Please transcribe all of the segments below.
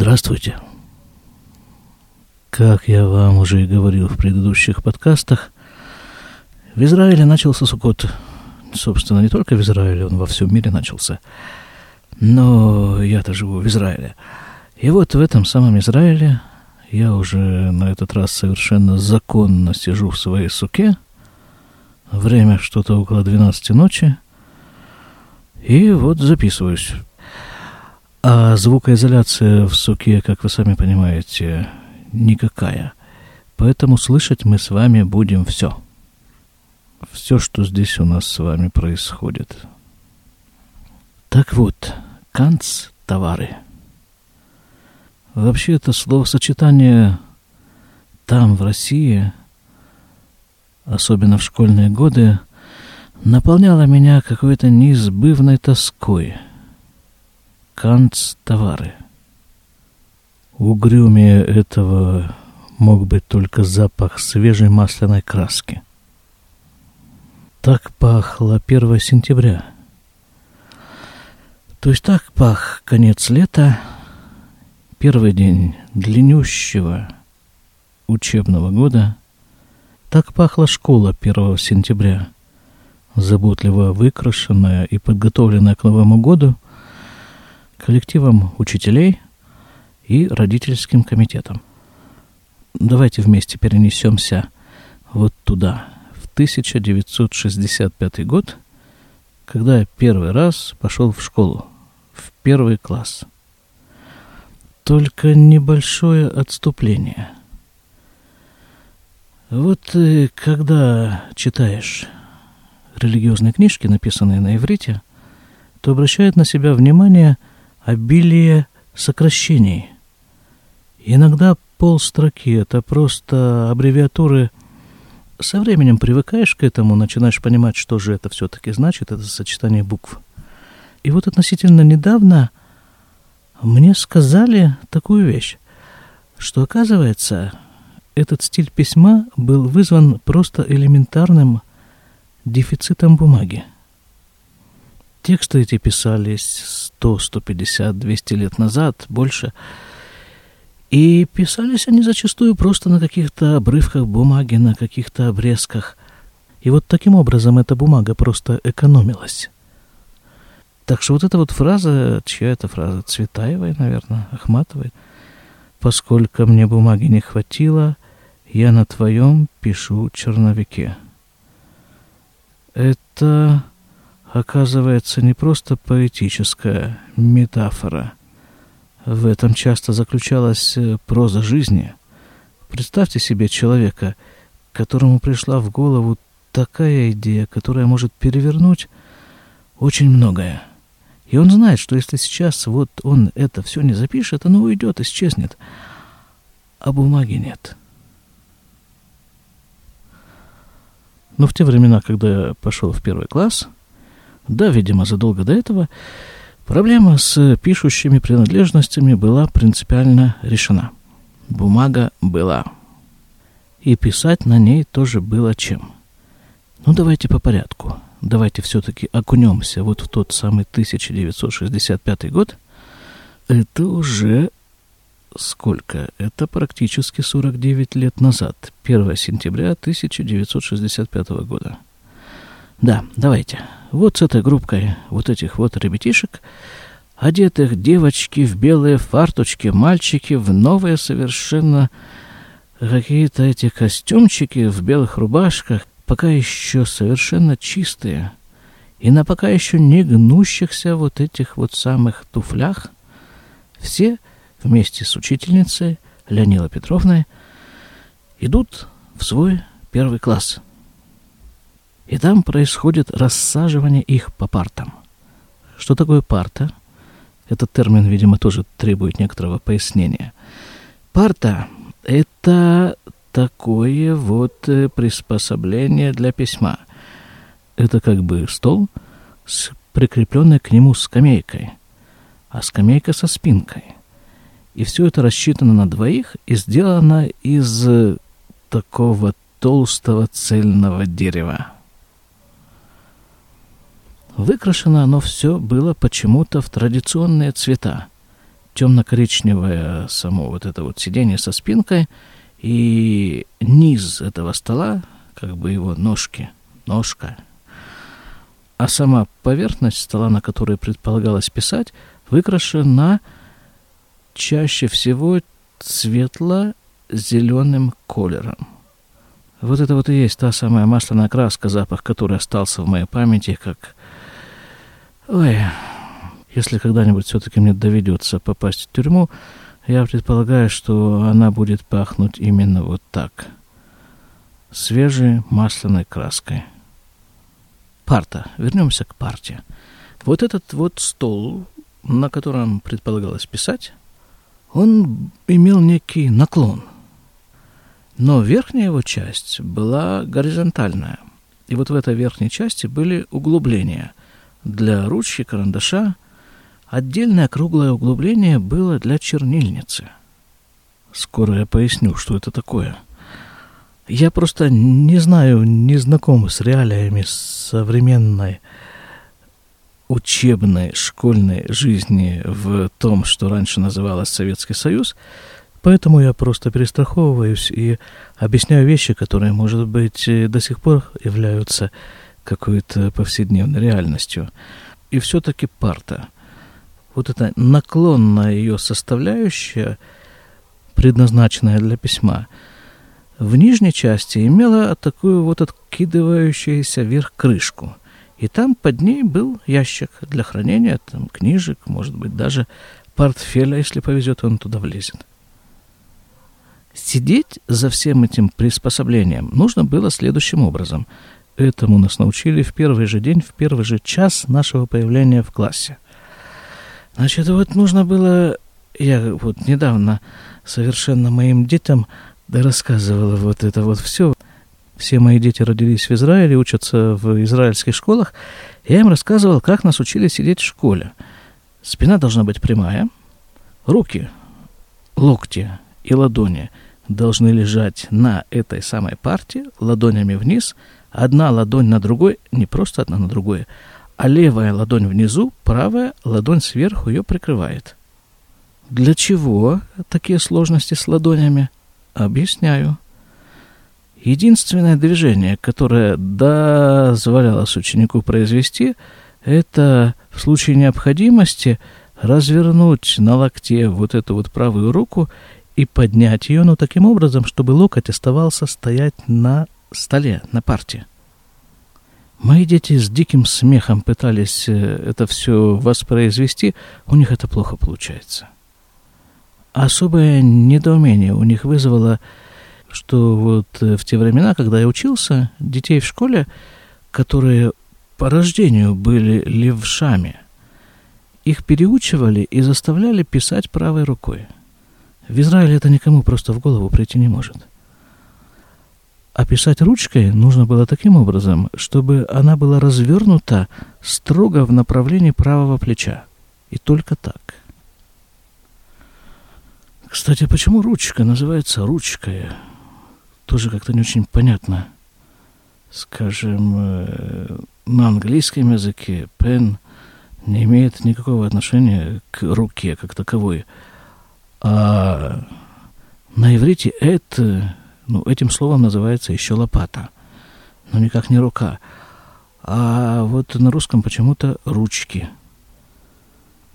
Здравствуйте. Как я вам уже и говорил в предыдущих подкастах, в Израиле начался Суккот. Собственно, не только в Израиле, он во всем мире начался. Но я-то живу в Израиле. И вот в этом самом Израиле я уже на этот раз совершенно законно сижу в своей суке. Время что-то около 12 ночи. И вот записываюсь. А звукоизоляция в суке, как вы сами понимаете, никакая. Поэтому слышать мы с вами будем все. Все, что здесь у нас с вами происходит. Так вот, канц товары. Вообще это словосочетание там, в России, особенно в школьные годы, наполняло меня какой-то неизбывной тоской – канцтовары. Угрюмее этого мог быть только запах свежей масляной краски. Так пахло 1 сентября. То есть так пах конец лета, первый день длиннющего учебного года. Так пахла школа 1 сентября, заботливо выкрашенная и подготовленная к Новому году – коллективом учителей и родительским комитетом. Давайте вместе перенесемся вот туда, в 1965 год, когда я первый раз пошел в школу, в первый класс. Только небольшое отступление. Вот э, когда читаешь религиозные книжки, написанные на иврите, то обращает на себя внимание – обилие сокращений. Иногда полстроки — это просто аббревиатуры. Со временем привыкаешь к этому, начинаешь понимать, что же это все-таки значит, это сочетание букв. И вот относительно недавно мне сказали такую вещь, что, оказывается, этот стиль письма был вызван просто элементарным дефицитом бумаги. Тексты эти писались 100, 150, 200 лет назад, больше. И писались они зачастую просто на каких-то обрывках бумаги, на каких-то обрезках. И вот таким образом эта бумага просто экономилась. Так что вот эта вот фраза, чья это фраза? Цветаевой, наверное, Ахматовой. «Поскольку мне бумаги не хватило, я на твоем пишу черновике». Это оказывается не просто поэтическая метафора. В этом часто заключалась э, проза жизни. Представьте себе человека, которому пришла в голову такая идея, которая может перевернуть очень многое. И он знает, что если сейчас вот он это все не запишет, оно уйдет, исчезнет. А бумаги нет. Но в те времена, когда я пошел в первый класс, да, видимо, задолго до этого проблема с пишущими принадлежностями была принципиально решена. Бумага была. И писать на ней тоже было чем. Ну, давайте по порядку. Давайте все-таки окунемся вот в тот самый 1965 год. Это уже сколько? Это практически 49 лет назад. 1 сентября 1965 года. Да, давайте. Вот с этой группкой вот этих вот ребятишек, одетых девочки в белые фарточки, мальчики в новые совершенно какие-то эти костюмчики в белых рубашках, пока еще совершенно чистые, и на пока еще не гнущихся вот этих вот самых туфлях, все вместе с учительницей Леонилой Петровной идут в свой первый класс – и там происходит рассаживание их по партам. Что такое парта? Этот термин, видимо, тоже требует некоторого пояснения. Парта – это такое вот э, приспособление для письма. Это как бы стол с прикрепленной к нему скамейкой, а скамейка со спинкой. И все это рассчитано на двоих и сделано из такого толстого цельного дерева. Выкрашено оно все было почему-то в традиционные цвета. темно-коричневое само вот это вот сиденье со спинкой, и низ этого стола, как бы его ножки, ножка, а сама поверхность стола, на которой предполагалось писать, выкрашена чаще всего светло-зеленым колером. Вот это вот и есть та самая масляная краска, запах которой остался в моей памяти, как... Ой, если когда-нибудь все-таки мне доведется попасть в тюрьму, я предполагаю, что она будет пахнуть именно вот так. Свежей масляной краской. Парта. Вернемся к парте. Вот этот вот стол, на котором предполагалось писать, он имел некий наклон. Но верхняя его часть была горизонтальная. И вот в этой верхней части были углубления для ручки, карандаша. Отдельное круглое углубление было для чернильницы. Скоро я поясню, что это такое. Я просто не знаю, не знаком с реалиями современной учебной школьной жизни в том, что раньше называлось Советский Союз, поэтому я просто перестраховываюсь и объясняю вещи, которые, может быть, до сих пор являются какой-то повседневной реальностью. И все-таки парта, вот эта наклонная ее составляющая, предназначенная для письма, в нижней части имела такую вот откидывающуюся вверх крышку – и там под ней был ящик для хранения там, книжек, может быть, даже портфеля, если повезет, он туда влезет. Сидеть за всем этим приспособлением нужно было следующим образом. Этому нас научили в первый же день, в первый же час нашего появления в классе. Значит, вот нужно было... Я вот недавно совершенно моим детям рассказывала вот это вот все. Все мои дети родились в Израиле, учатся в израильских школах. Я им рассказывал, как нас учили сидеть в школе. Спина должна быть прямая, руки, локти и ладони должны лежать на этой самой парте, ладонями вниз, одна ладонь на другой, не просто одна на другой, а левая ладонь внизу, правая ладонь сверху ее прикрывает. Для чего такие сложности с ладонями? Объясняю. Единственное движение, которое дозволялось ученику произвести, это в случае необходимости развернуть на локте вот эту вот правую руку и поднять ее, но таким образом, чтобы локоть оставался стоять на столе, на парте. Мои дети с диким смехом пытались э, это все воспроизвести, у них это плохо получается. Особое недоумение у них вызвало что вот э, в те времена, когда я учился, детей в школе, которые по рождению были левшами, их переучивали и заставляли писать правой рукой. В Израиле это никому просто в голову прийти не может. А писать ручкой нужно было таким образом, чтобы она была развернута строго в направлении правого плеча. И только так. Кстати, почему ручка называется ручкой? тоже как-то не очень понятно. Скажем, э, на английском языке pen не имеет никакого отношения к руке как таковой. А на иврите это, ну, этим словом называется еще лопата, но никак не рука. А вот на русском почему-то ручки.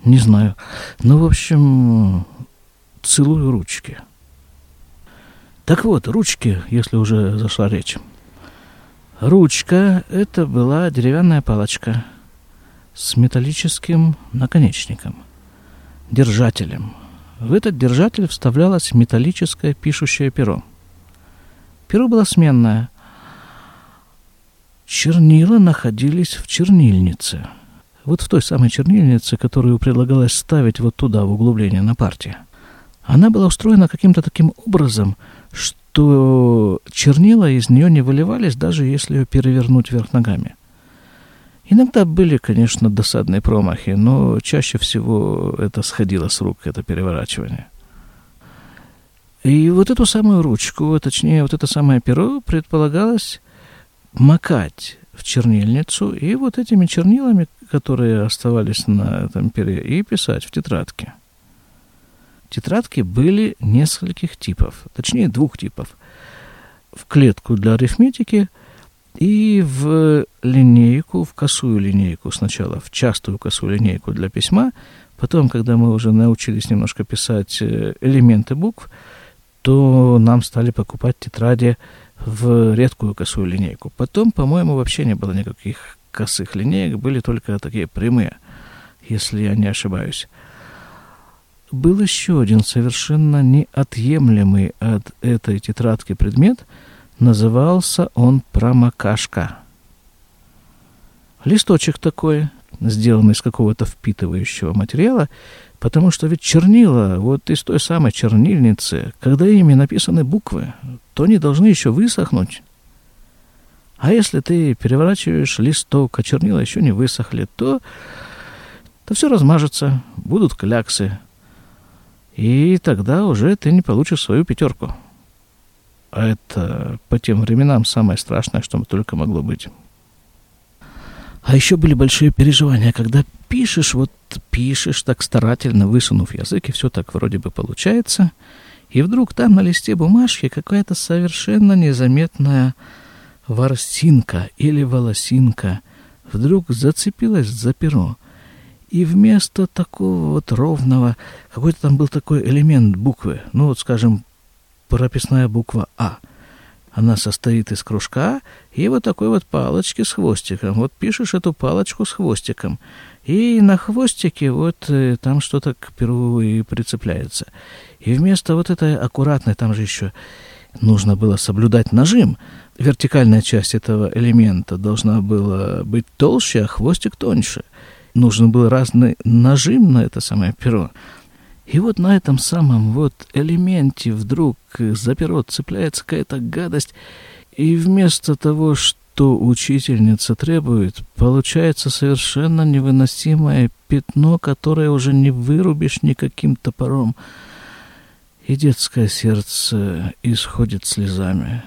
Не знаю. Ну, в общем, целую ручки. Так вот, ручки, если уже зашла речь. Ручка – это была деревянная палочка с металлическим наконечником, держателем. В этот держатель вставлялось металлическое пишущее перо. Перо было сменное. Чернила находились в чернильнице. Вот в той самой чернильнице, которую предлагалось ставить вот туда, в углубление на партии. Она была устроена каким-то таким образом – что чернила из нее не выливались, даже если ее перевернуть вверх ногами. Иногда были, конечно, досадные промахи, но чаще всего это сходило с рук, это переворачивание. И вот эту самую ручку, точнее, вот это самое перо предполагалось макать в чернильницу и вот этими чернилами, которые оставались на этом пере, и писать в тетрадке. Тетрадки были нескольких типов, точнее двух типов. В клетку для арифметики и в линейку, в косую линейку сначала, в частую косую линейку для письма. Потом, когда мы уже научились немножко писать э, элементы букв, то нам стали покупать тетради в редкую косую линейку. Потом, по-моему, вообще не было никаких косых линеек, были только такие прямые, если я не ошибаюсь был еще один совершенно неотъемлемый от этой тетрадки предмет. Назывался он промокашка. Листочек такой, сделанный из какого-то впитывающего материала, потому что ведь чернила, вот из той самой чернильницы, когда ими написаны буквы, то они должны еще высохнуть. А если ты переворачиваешь листок, а чернила еще не высохли, то, то все размажется, будут кляксы, и тогда уже ты не получишь свою пятерку. А это по тем временам самое страшное, что только могло быть. А еще были большие переживания, когда пишешь, вот пишешь так старательно, высунув язык, и все так вроде бы получается, и вдруг там на листе бумажки какая-то совершенно незаметная ворсинка или волосинка вдруг зацепилась за перо, и вместо такого вот ровного, какой-то там был такой элемент буквы, ну вот, скажем, прописная буква А. Она состоит из кружка и вот такой вот палочки с хвостиком. Вот пишешь эту палочку с хвостиком. И на хвостике вот э, там что-то к перу и прицепляется. И вместо вот этой аккуратной, там же еще нужно было соблюдать нажим. Вертикальная часть этого элемента должна была быть толще, а хвостик тоньше нужен был разный нажим на это самое перо. И вот на этом самом вот элементе вдруг за перо цепляется какая-то гадость, и вместо того, что учительница требует, получается совершенно невыносимое пятно, которое уже не вырубишь никаким топором. И детское сердце исходит слезами.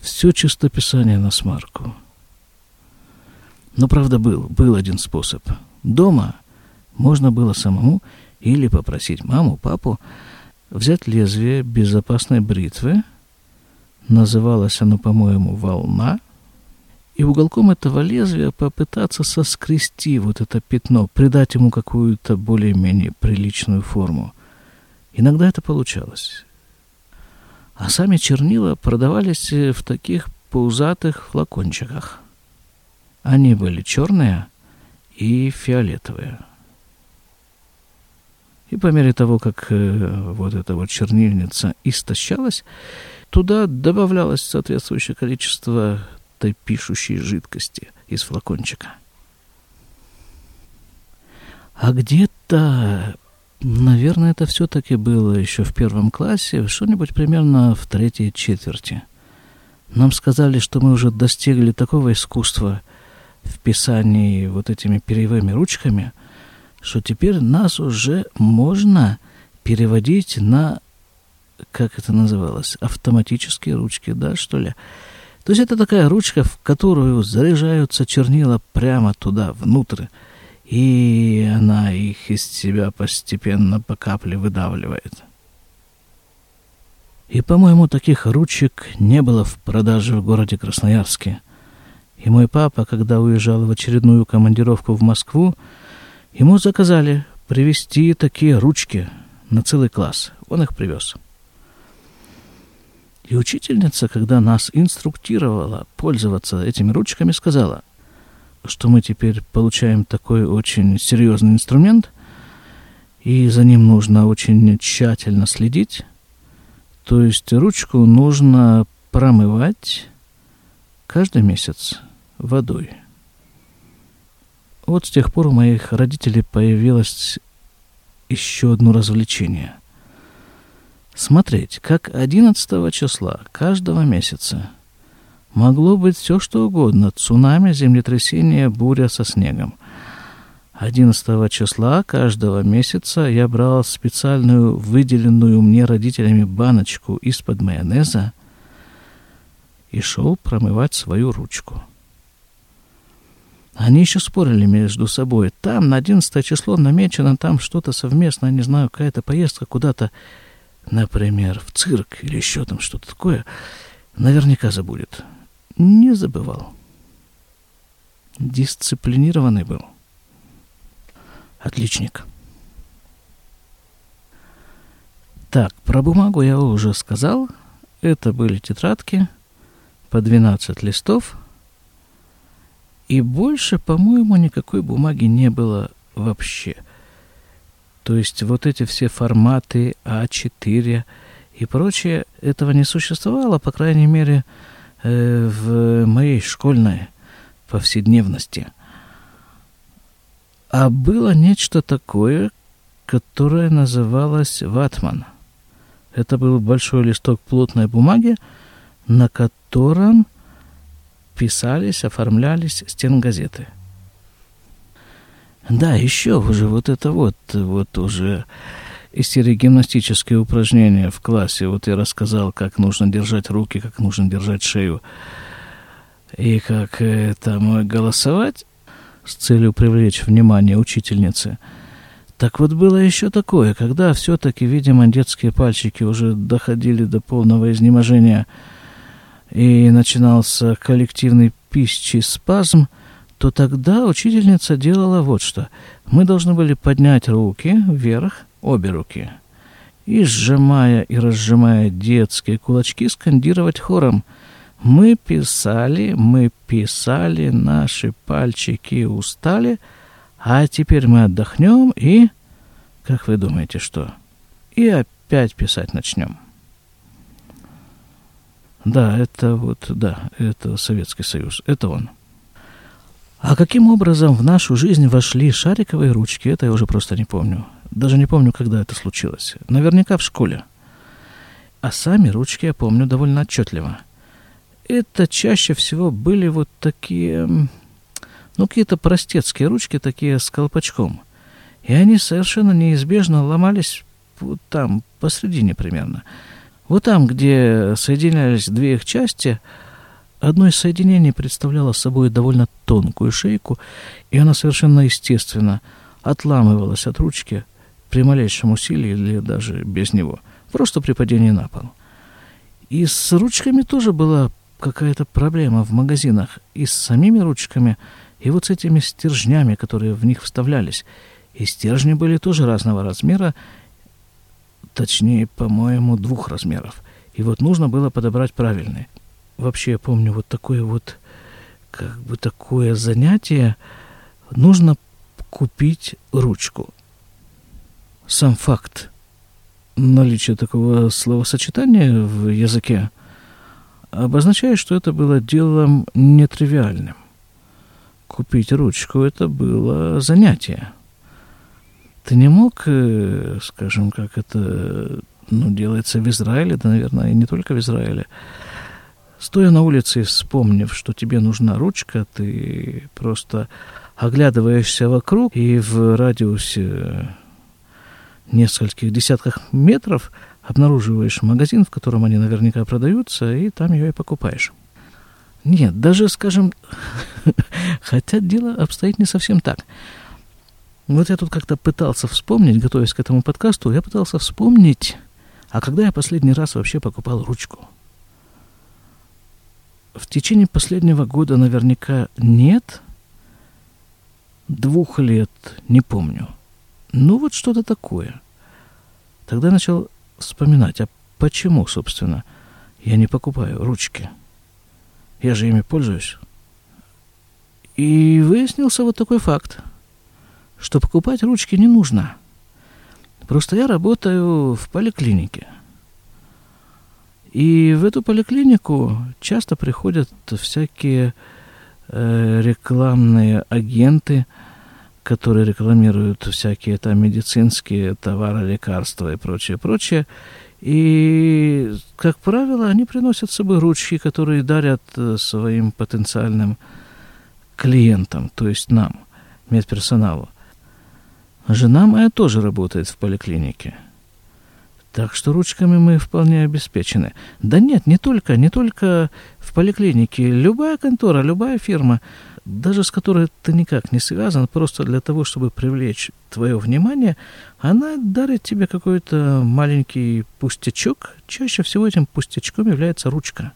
Все чистописание на смарку. Но, правда, был, был один способ. Дома можно было самому или попросить маму, папу взять лезвие безопасной бритвы, называлось оно, по-моему, «волна», и уголком этого лезвия попытаться соскрести вот это пятно, придать ему какую-то более-менее приличную форму. Иногда это получалось. А сами чернила продавались в таких паузатых флакончиках. Они были черные и фиолетовые. И по мере того, как э, вот эта вот чернильница истощалась, туда добавлялось соответствующее количество той пишущей жидкости из флакончика. А где-то, наверное, это все-таки было еще в первом классе, что-нибудь примерно в третьей четверти. Нам сказали, что мы уже достигли такого искусства – в писании вот этими перьевыми ручками, что теперь нас уже можно переводить на, как это называлось, автоматические ручки, да, что ли? То есть это такая ручка, в которую заряжаются чернила прямо туда, внутрь, и она их из себя постепенно по капле выдавливает. И, по-моему, таких ручек не было в продаже в городе Красноярске – и мой папа, когда уезжал в очередную командировку в Москву, ему заказали привезти такие ручки на целый класс. Он их привез. И учительница, когда нас инструктировала пользоваться этими ручками, сказала, что мы теперь получаем такой очень серьезный инструмент, и за ним нужно очень тщательно следить. То есть ручку нужно промывать каждый месяц водой. Вот с тех пор у моих родителей появилось еще одно развлечение. Смотреть, как 11 числа каждого месяца могло быть все что угодно. Цунами, землетрясение, буря со снегом. 11 числа каждого месяца я брал специальную выделенную мне родителями баночку из-под майонеза и шел промывать свою ручку. Они еще спорили между собой. Там на 11 число намечено, там что-то совместное, не знаю, какая-то поездка куда-то, например, в цирк или еще там что-то такое. Наверняка забудет. Не забывал. Дисциплинированный был. Отличник. Так, про бумагу я уже сказал. Это были тетрадки по 12 листов – и больше, по-моему, никакой бумаги не было вообще. То есть вот эти все форматы А4 и прочее, этого не существовало, по крайней мере, э, в моей школьной повседневности. А было нечто такое, которое называлось ватман. Это был большой листок плотной бумаги, на котором писались, оформлялись стенгазеты. Да, еще уже вот это вот, вот уже из серии гимнастические упражнения в классе. Вот я рассказал, как нужно держать руки, как нужно держать шею и как там голосовать с целью привлечь внимание учительницы. Так вот было еще такое, когда все-таки, видимо, детские пальчики уже доходили до полного изнеможения – и начинался коллективный пищий спазм, то тогда учительница делала вот что. Мы должны были поднять руки вверх, обе руки, и, сжимая и разжимая детские кулачки, скандировать хором «Мы писали, мы писали, наши пальчики устали, а теперь мы отдохнем и...» Как вы думаете, что? И опять писать начнем. Да, это вот, да, это Советский Союз, это он. А каким образом в нашу жизнь вошли шариковые ручки, это я уже просто не помню. Даже не помню, когда это случилось. Наверняка в школе. А сами ручки я помню довольно отчетливо. Это чаще всего были вот такие, ну, какие-то простецкие ручки, такие с колпачком. И они совершенно неизбежно ломались вот там, посредине примерно. Вот там, где соединялись две их части, одно из соединений представляло собой довольно тонкую шейку, и она совершенно естественно отламывалась от ручки при малейшем усилии или даже без него, просто при падении на пол. И с ручками тоже была какая-то проблема в магазинах, и с самими ручками, и вот с этими стержнями, которые в них вставлялись. И стержни были тоже разного размера, точнее, по-моему, двух размеров. И вот нужно было подобрать правильный. Вообще, я помню, вот такое вот, как бы такое занятие, нужно купить ручку. Сам факт наличия такого словосочетания в языке обозначает, что это было делом нетривиальным. Купить ручку – это было занятие – ты не мог, э, скажем, как это ну, делается в Израиле, да, наверное, и не только в Израиле, стоя на улице и вспомнив, что тебе нужна ручка, ты просто оглядываешься вокруг и в радиусе нескольких десятках метров обнаруживаешь магазин, в котором они наверняка продаются, и там ее и покупаешь. Нет, даже, скажем, хотя дело обстоит не совсем так. Вот я тут как-то пытался вспомнить, готовясь к этому подкасту, я пытался вспомнить, а когда я последний раз вообще покупал ручку? В течение последнего года наверняка нет, двух лет не помню. Ну вот что-то такое. Тогда начал вспоминать, а почему, собственно, я не покупаю ручки? Я же ими пользуюсь. И выяснился вот такой факт – что покупать ручки не нужно. Просто я работаю в поликлинике. И в эту поликлинику часто приходят всякие э, рекламные агенты, которые рекламируют всякие там медицинские товары, лекарства и прочее, прочее. И, как правило, они приносят с собой ручки, которые дарят э, своим потенциальным клиентам, то есть нам, медперсоналу. Жена моя тоже работает в поликлинике. Так что ручками мы вполне обеспечены. Да нет, не только, не только в поликлинике любая контора, любая фирма, даже с которой ты никак не связан, просто для того, чтобы привлечь твое внимание, она дарит тебе какой-то маленький пустячок. Чаще всего этим пустячком является ручка.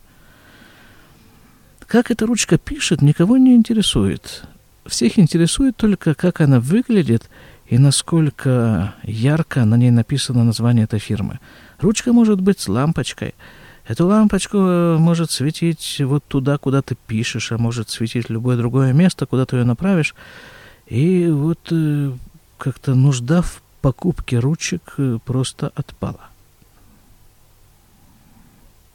Как эта ручка пишет, никого не интересует. Всех интересует только, как она выглядит и насколько ярко на ней написано название этой фирмы. Ручка может быть с лампочкой – Эту лампочку э, может светить вот туда, куда ты пишешь, а может светить любое другое место, куда ты ее направишь. И вот э, как-то нужда в покупке ручек э, просто отпала.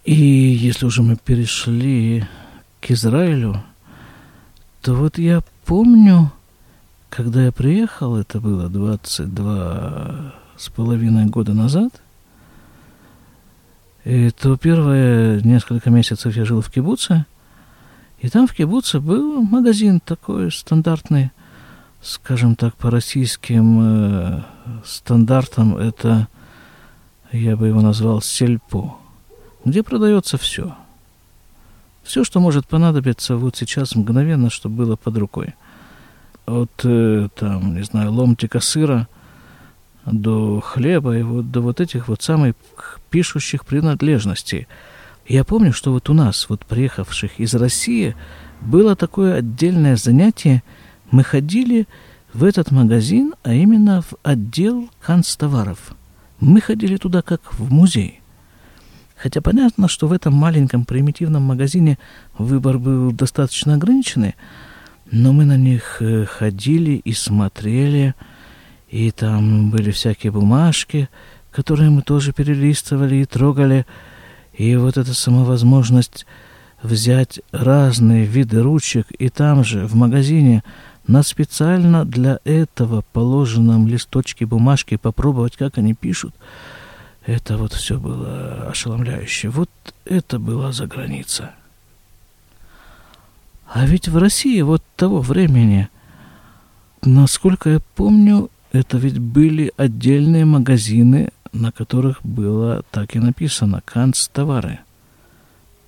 И если уже мы перешли к Израилю, то вот я помню, когда я приехал, это было 22 с половиной года назад – и то первые несколько месяцев я жил в кибуце, и там в кибуце был магазин такой стандартный, скажем так, по российским э, стандартам, это, я бы его назвал, сельпо, где продается все. Все, что может понадобиться вот сейчас мгновенно, чтобы было под рукой. От, э, там, не знаю, ломтика сыра – до хлеба и вот до вот этих вот самых пишущих принадлежностей. Я помню, что вот у нас, вот приехавших из России, было такое отдельное занятие. Мы ходили в этот магазин, а именно в отдел канцтоваров. Мы ходили туда как в музей. Хотя понятно, что в этом маленьком примитивном магазине выбор был достаточно ограниченный, но мы на них э, ходили и смотрели – и там были всякие бумажки, которые мы тоже перелистывали и трогали. И вот эта самовозможность взять разные виды ручек и там же, в магазине, на специально для этого положенном листочке бумажки попробовать, как они пишут, это вот все было ошеломляюще. Вот это была за граница. А ведь в России вот того времени, насколько я помню, это ведь были отдельные магазины, на которых было так и написано «Канцтовары».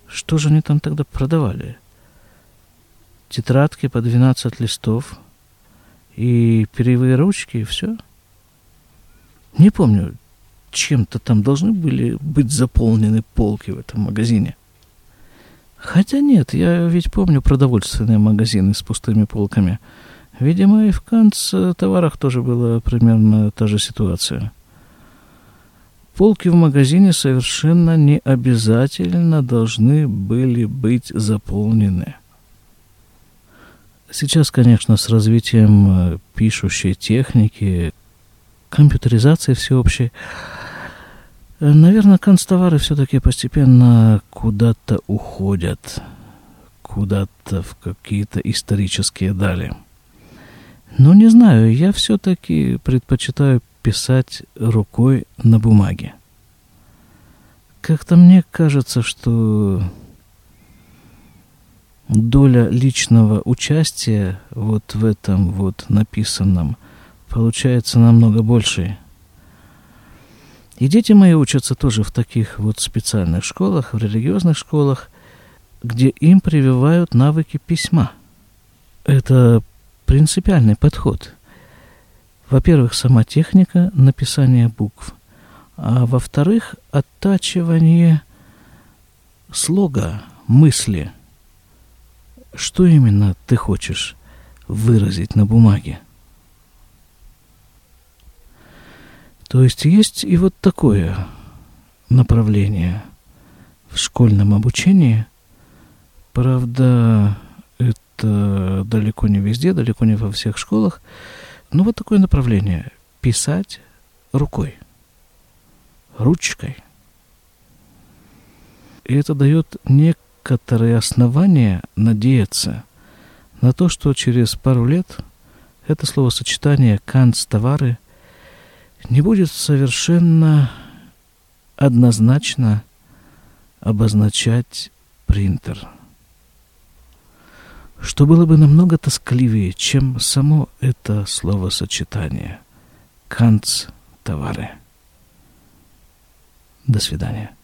Что же они там тогда продавали? Тетрадки по 12 листов и перьевые ручки, и все? Не помню, чем-то там должны были быть заполнены полки в этом магазине. Хотя нет, я ведь помню продовольственные магазины с пустыми полками – Видимо, и в канц-товарах тоже была примерно та же ситуация. Полки в магазине совершенно не обязательно должны были быть заполнены. Сейчас, конечно, с развитием э, пишущей техники, компьютеризации всеобщей, наверное, канцтовары все-таки постепенно куда-то уходят, куда-то в какие-то исторические дали. Но не знаю, я все-таки предпочитаю писать рукой на бумаге. Как-то мне кажется, что доля личного участия вот в этом вот написанном получается намного больше. И дети мои учатся тоже в таких вот специальных школах, в религиозных школах, где им прививают навыки письма. Это принципиальный подход. Во-первых, сама техника написания букв, а во-вторых, оттачивание слога, мысли. Что именно ты хочешь выразить на бумаге? То есть есть и вот такое направление в школьном обучении. Правда, это далеко не везде, далеко не во всех школах. Но вот такое направление. Писать рукой, ручкой. И это дает некоторые основания надеяться на то, что через пару лет это словосочетание «канцтовары» не будет совершенно однозначно обозначать принтер – что было бы намного тоскливее, чем само это словосочетание. Канц товары. До свидания.